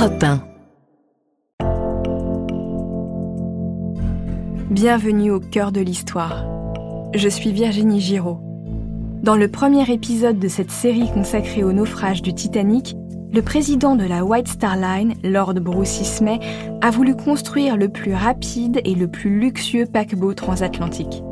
Europe 1. Bienvenue au cœur de l'histoire. Je suis Virginie Giraud. Dans le premier épisode de cette série consacrée au naufrage du Titanic, le président de la White Star Line, Lord Bruce Ismay, a voulu construire le plus rapide et le plus luxueux paquebot transatlantique.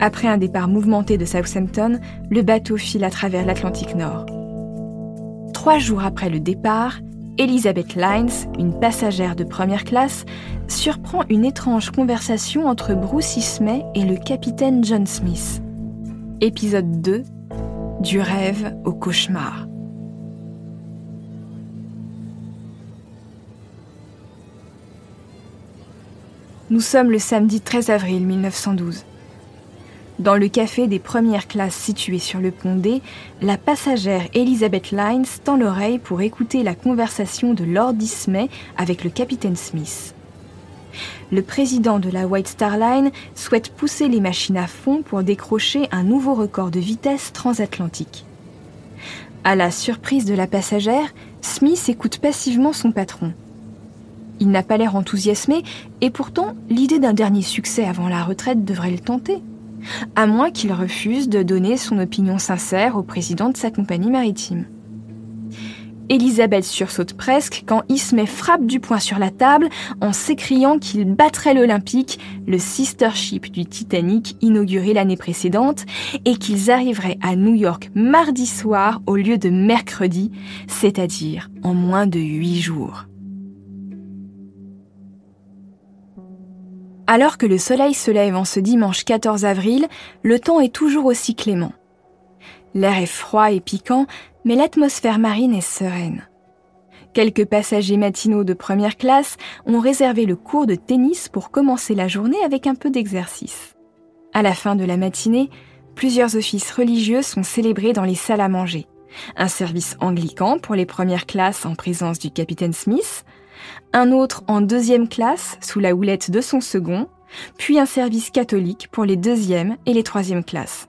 Après un départ mouvementé de Southampton, le bateau file à travers l'Atlantique Nord. Trois jours après le départ, Elizabeth Lines, une passagère de première classe, surprend une étrange conversation entre Bruce Ismay et le capitaine John Smith. Épisode 2 Du rêve au cauchemar. Nous sommes le samedi 13 avril 1912. Dans le café des premières classes situé sur le pont D, la passagère Elizabeth Lines tend l'oreille pour écouter la conversation de Lord Ismay avec le capitaine Smith. Le président de la White Star Line souhaite pousser les machines à fond pour décrocher un nouveau record de vitesse transatlantique. À la surprise de la passagère, Smith écoute passivement son patron. Il n'a pas l'air enthousiasmé et pourtant l'idée d'un dernier succès avant la retraite devrait le tenter à moins qu'il refuse de donner son opinion sincère au président de sa compagnie maritime. Elisabeth sursaute presque quand Ismay frappe du poing sur la table en s'écriant qu'il battrait l'Olympique, le sister ship du Titanic inauguré l'année précédente, et qu'ils arriveraient à New York mardi soir au lieu de mercredi, c'est-à-dire en moins de huit jours. Alors que le soleil se lève en ce dimanche 14 avril, le temps est toujours aussi clément. L'air est froid et piquant, mais l'atmosphère marine est sereine. Quelques passagers matinaux de première classe ont réservé le cours de tennis pour commencer la journée avec un peu d'exercice. À la fin de la matinée, plusieurs offices religieux sont célébrés dans les salles à manger. Un service anglican pour les premières classes en présence du capitaine Smith, un autre en deuxième classe sous la houlette de son second, puis un service catholique pour les deuxième et les troisième classes.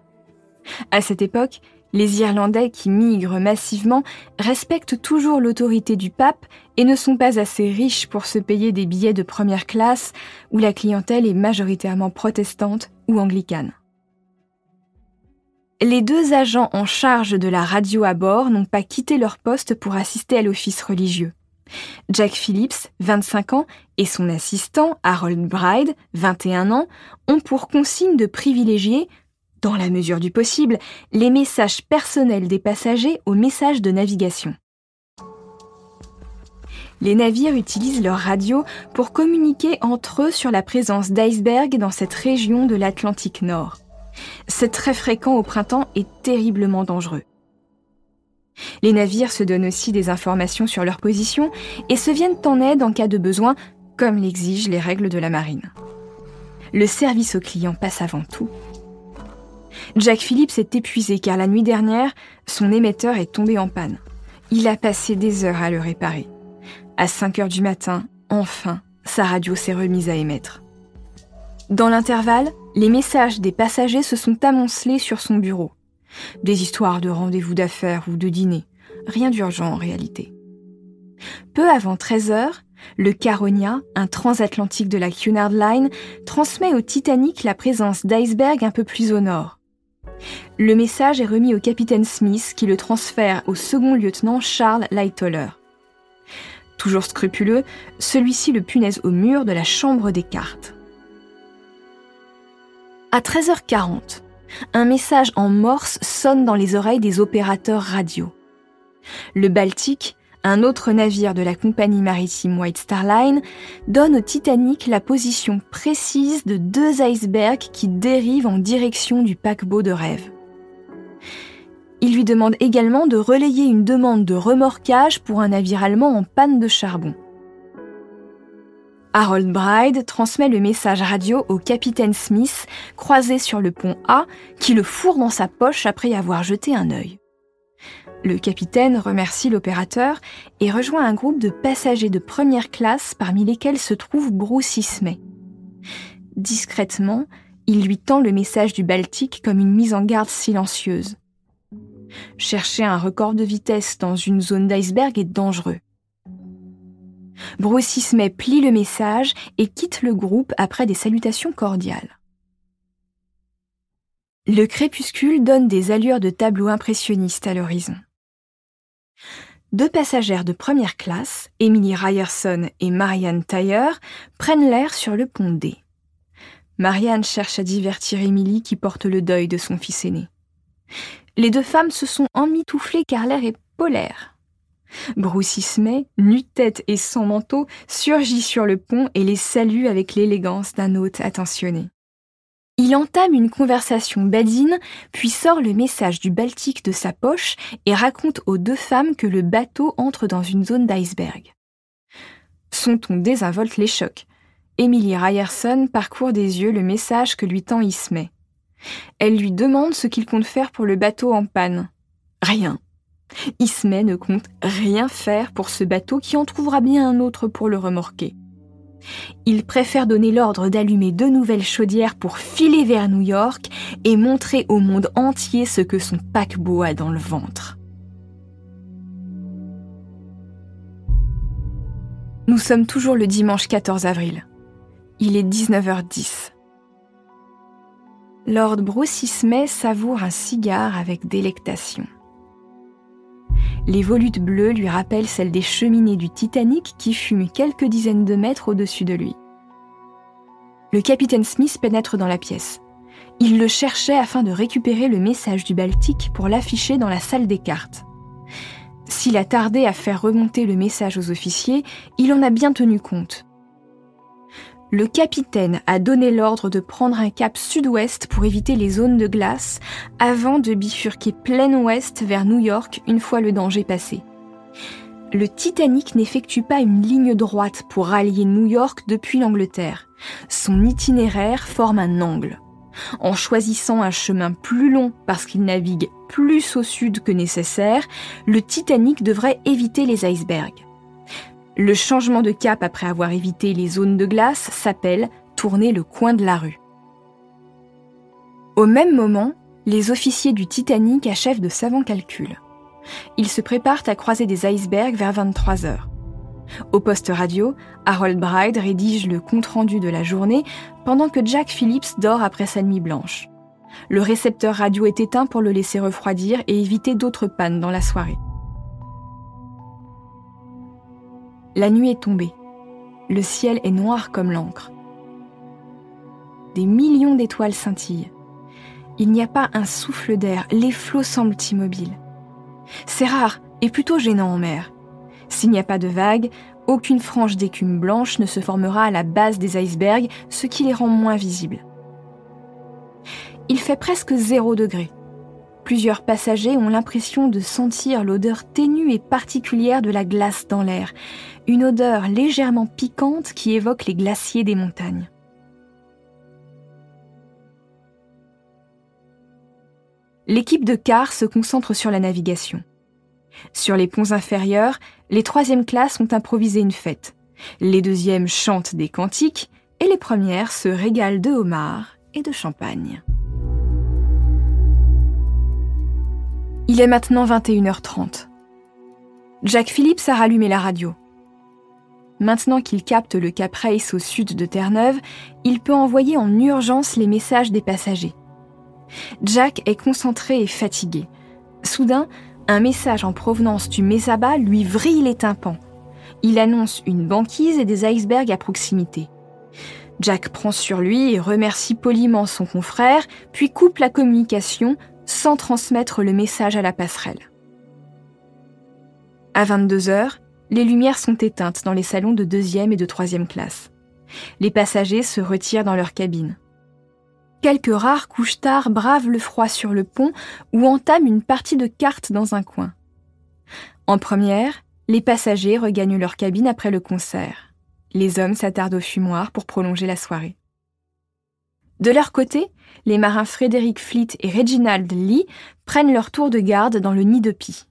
À cette époque, les Irlandais qui migrent massivement respectent toujours l'autorité du pape et ne sont pas assez riches pour se payer des billets de première classe où la clientèle est majoritairement protestante ou anglicane. Les deux agents en charge de la radio à bord n'ont pas quitté leur poste pour assister à l'office religieux. Jack Phillips, 25 ans, et son assistant, Harold Bride, 21 ans, ont pour consigne de privilégier, dans la mesure du possible, les messages personnels des passagers aux messages de navigation. Les navires utilisent leur radio pour communiquer entre eux sur la présence d'icebergs dans cette région de l'Atlantique Nord. C'est très fréquent au printemps et terriblement dangereux. Les navires se donnent aussi des informations sur leur position et se viennent en aide en cas de besoin, comme l'exigent les règles de la marine. Le service au client passe avant tout. Jack Phillips est épuisé car la nuit dernière, son émetteur est tombé en panne. Il a passé des heures à le réparer. À 5 heures du matin, enfin, sa radio s'est remise à émettre. Dans l'intervalle, les messages des passagers se sont amoncelés sur son bureau. Des histoires de rendez-vous d'affaires ou de dîner. Rien d'urgent en réalité. Peu avant 13 heures, le Caronia, un transatlantique de la Cunard Line, transmet au Titanic la présence d'icebergs un peu plus au nord. Le message est remis au capitaine Smith qui le transfère au second lieutenant Charles Lightoller. Toujours scrupuleux, celui-ci le punaise au mur de la chambre des cartes. À 13h40, un message en morse sonne dans les oreilles des opérateurs radio. Le Baltique, un autre navire de la compagnie maritime White Star Line, donne au Titanic la position précise de deux icebergs qui dérivent en direction du paquebot de rêve. Il lui demande également de relayer une demande de remorquage pour un navire allemand en panne de charbon. Harold Bride transmet le message radio au capitaine Smith, croisé sur le pont A, qui le fourre dans sa poche après avoir jeté un œil. Le capitaine remercie l'opérateur et rejoint un groupe de passagers de première classe parmi lesquels se trouve Bruce Ismay. Discrètement, il lui tend le message du Baltique comme une mise en garde silencieuse. Chercher un record de vitesse dans une zone d'iceberg est dangereux. Ismay plie le message et quitte le groupe après des salutations cordiales. Le crépuscule donne des allures de tableau impressionniste à l'horizon. Deux passagères de première classe, Emily Ryerson et Marianne Tyre, prennent l'air sur le pont D. Marianne cherche à divertir Emily qui porte le deuil de son fils aîné. Les deux femmes se sont emmitouflées car l'air est polaire. Bruce Ismay, nu-tête et sans manteau, surgit sur le pont et les salue avec l'élégance d'un hôte attentionné. Il entame une conversation badine, puis sort le message du Baltique de sa poche et raconte aux deux femmes que le bateau entre dans une zone d'iceberg. Son ton désinvolte les chocs. Emily Ryerson parcourt des yeux le message que lui tend Ismay. Elle lui demande ce qu'il compte faire pour le bateau en panne. Rien. Ismay ne compte rien faire pour ce bateau qui en trouvera bien un autre pour le remorquer. Il préfère donner l'ordre d'allumer deux nouvelles chaudières pour filer vers New York et montrer au monde entier ce que son paquebot a dans le ventre. Nous sommes toujours le dimanche 14 avril. Il est 19h10. Lord Bruce Ismay savoure un cigare avec délectation. Les volutes bleues lui rappellent celles des cheminées du Titanic qui fument quelques dizaines de mètres au-dessus de lui. Le capitaine Smith pénètre dans la pièce. Il le cherchait afin de récupérer le message du Baltique pour l'afficher dans la salle des cartes. S'il a tardé à faire remonter le message aux officiers, il en a bien tenu compte le capitaine a donné l'ordre de prendre un cap sud-ouest pour éviter les zones de glace avant de bifurquer plein ouest vers New York une fois le danger passé. Le Titanic n'effectue pas une ligne droite pour rallier New York depuis l'Angleterre. Son itinéraire forme un angle. En choisissant un chemin plus long parce qu'il navigue plus au sud que nécessaire, le Titanic devrait éviter les icebergs. Le changement de cap après avoir évité les zones de glace s'appelle tourner le coin de la rue. Au même moment, les officiers du Titanic achèvent de savants calculs. Ils se préparent à croiser des icebergs vers 23 heures. Au poste radio, Harold Bride rédige le compte-rendu de la journée pendant que Jack Phillips dort après sa nuit blanche. Le récepteur radio est éteint pour le laisser refroidir et éviter d'autres pannes dans la soirée. La nuit est tombée. Le ciel est noir comme l'encre. Des millions d'étoiles scintillent. Il n'y a pas un souffle d'air, les flots semblent immobiles. C'est rare et plutôt gênant en mer. S'il n'y a pas de vagues, aucune frange d'écume blanche ne se formera à la base des icebergs, ce qui les rend moins visibles. Il fait presque zéro degré. Plusieurs passagers ont l'impression de sentir l'odeur ténue et particulière de la glace dans l'air, une odeur légèrement piquante qui évoque les glaciers des montagnes. L'équipe de car se concentre sur la navigation. Sur les ponts inférieurs, les troisièmes classes ont improvisé une fête. Les deuxièmes chantent des cantiques et les premières se régalent de homards et de champagne. Il est maintenant 21h30. Jack Phillips a rallumé la radio. Maintenant qu'il capte le Cap Race au sud de Terre-Neuve, il peut envoyer en urgence les messages des passagers. Jack est concentré et fatigué. Soudain, un message en provenance du Mesaba lui vrille les tympans. Il annonce une banquise et des icebergs à proximité. Jack prend sur lui et remercie poliment son confrère, puis coupe la communication sans transmettre le message à la passerelle. À 22 heures, les lumières sont éteintes dans les salons de deuxième et de troisième classe. Les passagers se retirent dans leur cabine. Quelques rares couches-tard bravent le froid sur le pont ou entament une partie de cartes dans un coin. En première, les passagers regagnent leur cabine après le concert. Les hommes s'attardent au fumoir pour prolonger la soirée. De leur côté, les marins Frédéric Fleet et Reginald Lee prennent leur tour de garde dans le nid de pie.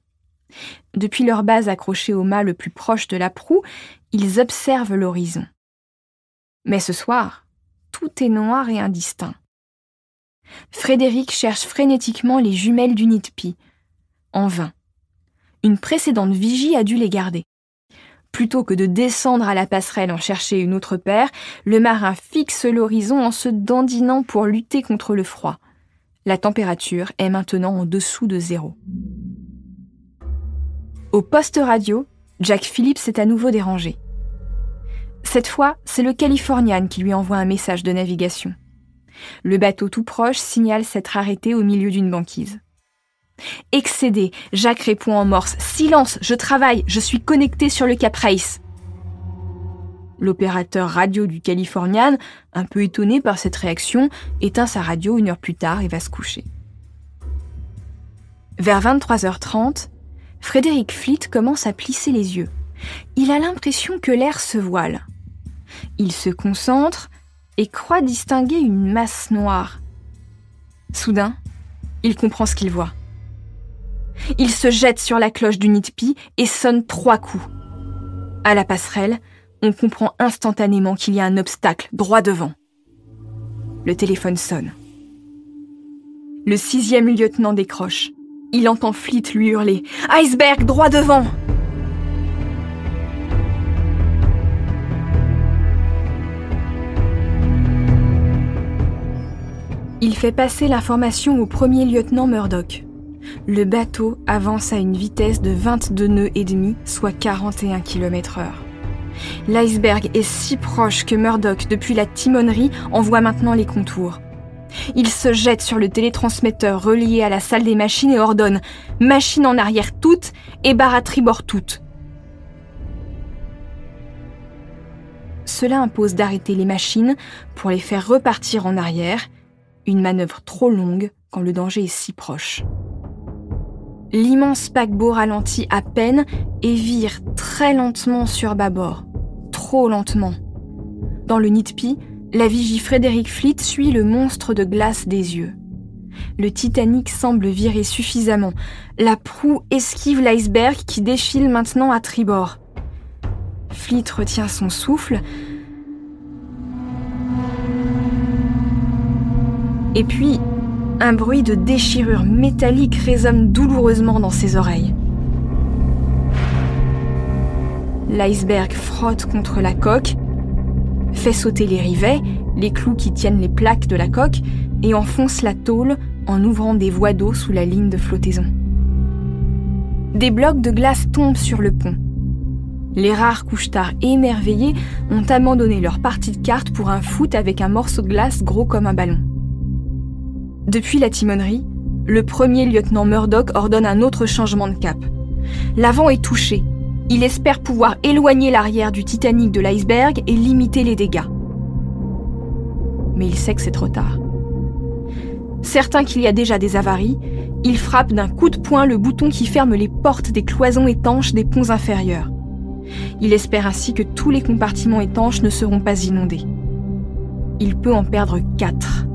Depuis leur base accrochée au mât le plus proche de la proue, ils observent l'horizon. Mais ce soir, tout est noir et indistinct. Frédéric cherche frénétiquement les jumelles du nid de pie. En vain. Une précédente vigie a dû les garder. Plutôt que de descendre à la passerelle en chercher une autre paire, le marin fixe l'horizon en se dandinant pour lutter contre le froid. La température est maintenant en dessous de zéro. Au poste radio, Jack Phillips est à nouveau dérangé. Cette fois, c'est le Californian qui lui envoie un message de navigation. Le bateau tout proche signale s'être arrêté au milieu d'une banquise. Excédé, Jacques répond en morse Silence, je travaille, je suis connecté sur le Cap Race. L'opérateur radio du Californian, un peu étonné par cette réaction, éteint sa radio une heure plus tard et va se coucher. Vers 23h30, Frédéric Fleet commence à plisser les yeux. Il a l'impression que l'air se voile. Il se concentre et croit distinguer une masse noire. Soudain, il comprend ce qu'il voit. Il se jette sur la cloche du Nitpi et sonne trois coups. À la passerelle, on comprend instantanément qu'il y a un obstacle droit devant. Le téléphone sonne. Le sixième lieutenant décroche. Il entend Fleet lui hurler Iceberg droit devant Il fait passer l'information au premier lieutenant Murdoch. Le bateau avance à une vitesse de 22 nœuds et demi, soit 41 km heure. L'iceberg est si proche que Murdoch, depuis la timonerie, en voit maintenant les contours. Il se jette sur le télétransmetteur relié à la salle des machines et ordonne Machine en arrière toutes et barre à tribord toutes. Cela impose d'arrêter les machines pour les faire repartir en arrière, une manœuvre trop longue quand le danger est si proche. L'immense paquebot ralentit à peine et vire très lentement sur bâbord. Trop lentement. Dans le Nitpi, la vigie Frédéric Fleet suit le monstre de glace des yeux. Le Titanic semble virer suffisamment. La proue esquive l'iceberg qui défile maintenant à tribord. Fleet retient son souffle. Et puis, un bruit de déchirure métallique résonne douloureusement dans ses oreilles. L'iceberg frotte contre la coque, fait sauter les rivets, les clous qui tiennent les plaques de la coque, et enfonce la tôle en ouvrant des voies d'eau sous la ligne de flottaison. Des blocs de glace tombent sur le pont. Les rares couchetards émerveillés ont abandonné leur partie de cartes pour un foot avec un morceau de glace gros comme un ballon. Depuis la timonerie, le premier lieutenant Murdoch ordonne un autre changement de cap. L'avant est touché. Il espère pouvoir éloigner l'arrière du Titanic de l'iceberg et limiter les dégâts. Mais il sait que c'est trop tard. Certain qu'il y a déjà des avaries, il frappe d'un coup de poing le bouton qui ferme les portes des cloisons étanches des ponts inférieurs. Il espère ainsi que tous les compartiments étanches ne seront pas inondés. Il peut en perdre quatre.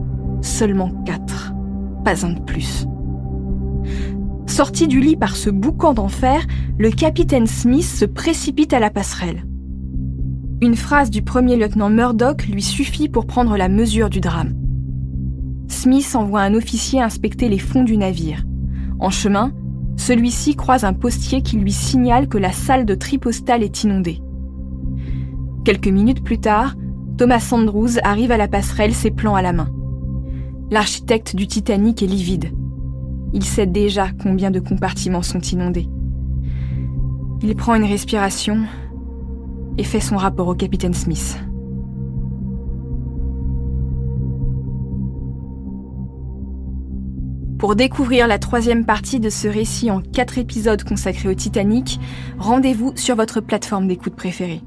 Seulement quatre. Pas un de plus. Sorti du lit par ce boucan d'enfer, le capitaine Smith se précipite à la passerelle. Une phrase du premier lieutenant Murdoch lui suffit pour prendre la mesure du drame. Smith envoie un officier inspecter les fonds du navire. En chemin, celui-ci croise un postier qui lui signale que la salle de tripostale est inondée. Quelques minutes plus tard, Thomas Andrews arrive à la passerelle, ses plans à la main. L'architecte du Titanic est livide. Il sait déjà combien de compartiments sont inondés. Il prend une respiration et fait son rapport au capitaine Smith. Pour découvrir la troisième partie de ce récit en quatre épisodes consacrés au Titanic, rendez-vous sur votre plateforme d'écoute préférée.